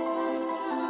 so sorry.